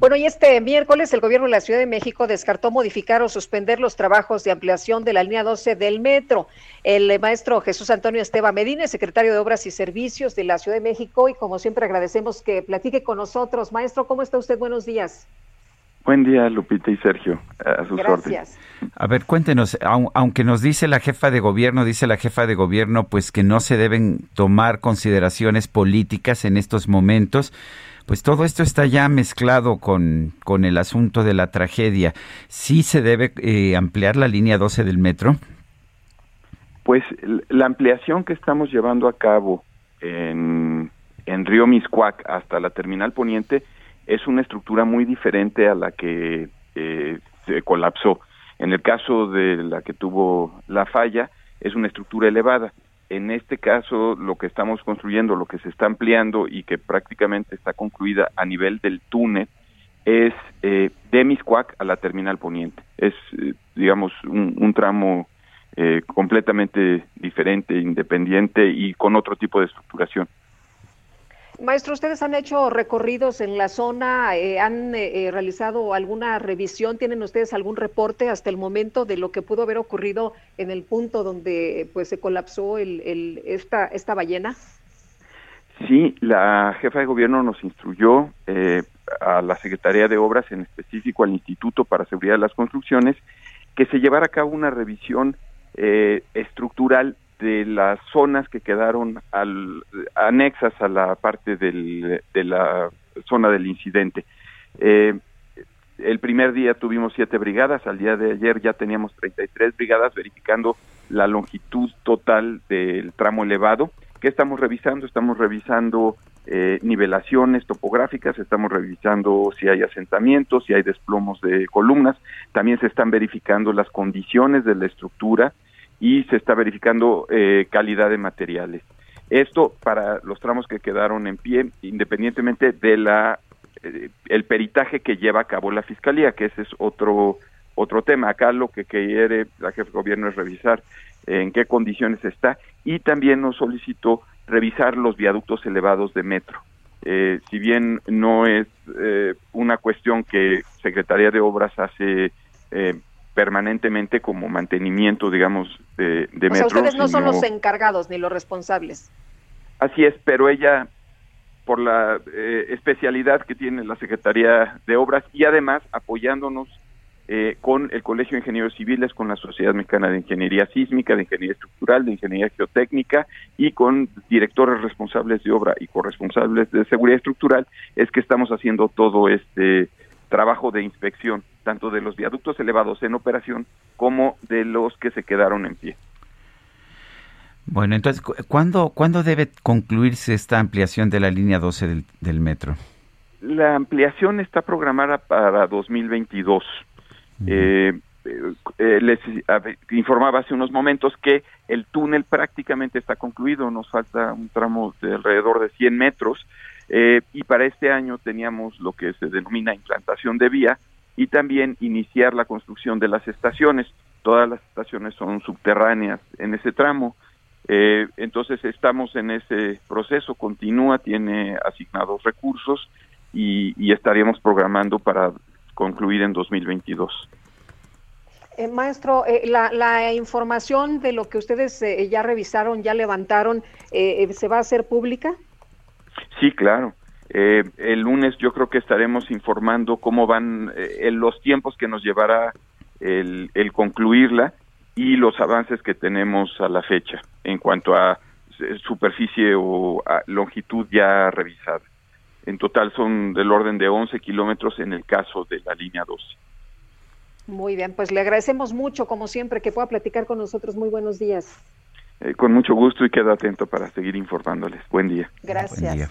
Bueno, y este miércoles el gobierno de la Ciudad de México descartó modificar o suspender los trabajos de ampliación de la línea 12 del metro. El maestro Jesús Antonio Esteban Medina, secretario de Obras y Servicios de la Ciudad de México, y como siempre agradecemos que platique con nosotros. Maestro, ¿cómo está usted? Buenos días. Buen día, Lupita y Sergio. A sus Gracias. A ver, cuéntenos, aunque nos dice la jefa de gobierno, dice la jefa de gobierno, pues que no se deben tomar consideraciones políticas en estos momentos pues todo esto está ya mezclado con, con el asunto de la tragedia. ¿Sí se debe eh, ampliar la línea 12 del metro? Pues la ampliación que estamos llevando a cabo en, en Río Miscuac hasta la terminal poniente es una estructura muy diferente a la que eh, se colapsó. En el caso de la que tuvo la falla, es una estructura elevada en este caso lo que estamos construyendo, lo que se está ampliando y que prácticamente está concluida a nivel del túnel es eh, de Miscuac a la terminal poniente. Es, eh, digamos, un, tramo eh, completamente diferente, independiente y con otro tipo de estructuración. Maestro, ¿ustedes han hecho recorridos en la zona? Eh, ¿Han eh, eh, realizado alguna revisión? ¿Tienen ustedes algún reporte hasta el momento de lo que pudo haber ocurrido en el punto donde pues se colapsó el, esta, esta ballena? Sí, la jefa de gobierno nos instruyó a la Secretaría de Obras, en específico al Instituto para Seguridad de las Construcciones, que se llevara a cabo una revisión estructural de las zonas que quedaron al, anexas a la parte del, de la zona del incidente. Eh, el primer día tuvimos siete brigadas, al día de ayer ya teníamos 33 brigadas verificando la longitud total del tramo elevado. ¿Qué estamos revisando? Estamos revisando eh, nivelaciones topográficas, estamos revisando si hay asentamientos, si hay desplomos de columnas, también se están verificando las condiciones de la estructura, y se está verificando eh, calidad de materiales. Esto para los tramos que quedaron en pie, independientemente de la eh, el peritaje que lleva a cabo la fiscalía, que ese es otro otro tema. Acá lo que quiere la jefe de gobierno es revisar en qué condiciones está y también nos solicitó revisar los viaductos elevados de metro. Eh, si bien no es una cuestión que Secretaría de Obras hace permanentemente como mantenimiento, digamos, de, de o Sea, ustedes no son los encargados ni los responsables. Así es, pero ella, por la eh, especialidad que tiene la Secretaría de Obras y además apoyándonos eh, con el Colegio de Ingenieros Civiles, con la Sociedad Mexicana de Ingeniería Sísmica, de Ingeniería Estructural, de Ingeniería Geotécnica y con directores responsables de obra y corresponsables de seguridad estructural, es que estamos haciendo todo este trabajo de inspección, tanto de los viaductos elevados en operación como de los que se quedaron en pie. Bueno, entonces, ¿cuándo, ¿cuándo debe concluirse esta ampliación de la línea 12 del, metro? La ampliación está programada para 2022. Eh, eh, les informaba hace unos momentos que el túnel prácticamente está concluido, nos falta un tramo de alrededor de 100 metros eh, y para este año teníamos lo que se denomina implantación de vía y también iniciar la construcción de las estaciones. Todas las estaciones son subterráneas en ese tramo. Eh, entonces estamos en ese proceso, continúa, tiene asignados recursos y, y estaríamos programando para concluir en 2022. Eh, maestro, eh, la, la, información de lo que ustedes eh, ya revisaron, ya levantaron, ¿se va a hacer pública? Sí, claro. Eh, el lunes yo creo que estaremos informando cómo van eh, los tiempos que nos llevará el, el, concluirla y los avances que tenemos a la fecha en cuanto a eh, superficie o longitud ya revisada. En total son del orden de 11 kilómetros en el caso de la línea 12. Muy bien, pues le agradecemos mucho, como siempre, que pueda platicar con nosotros. Muy buenos días. con mucho gusto y quedo atento para seguir informándoles. Buen día. Gracias.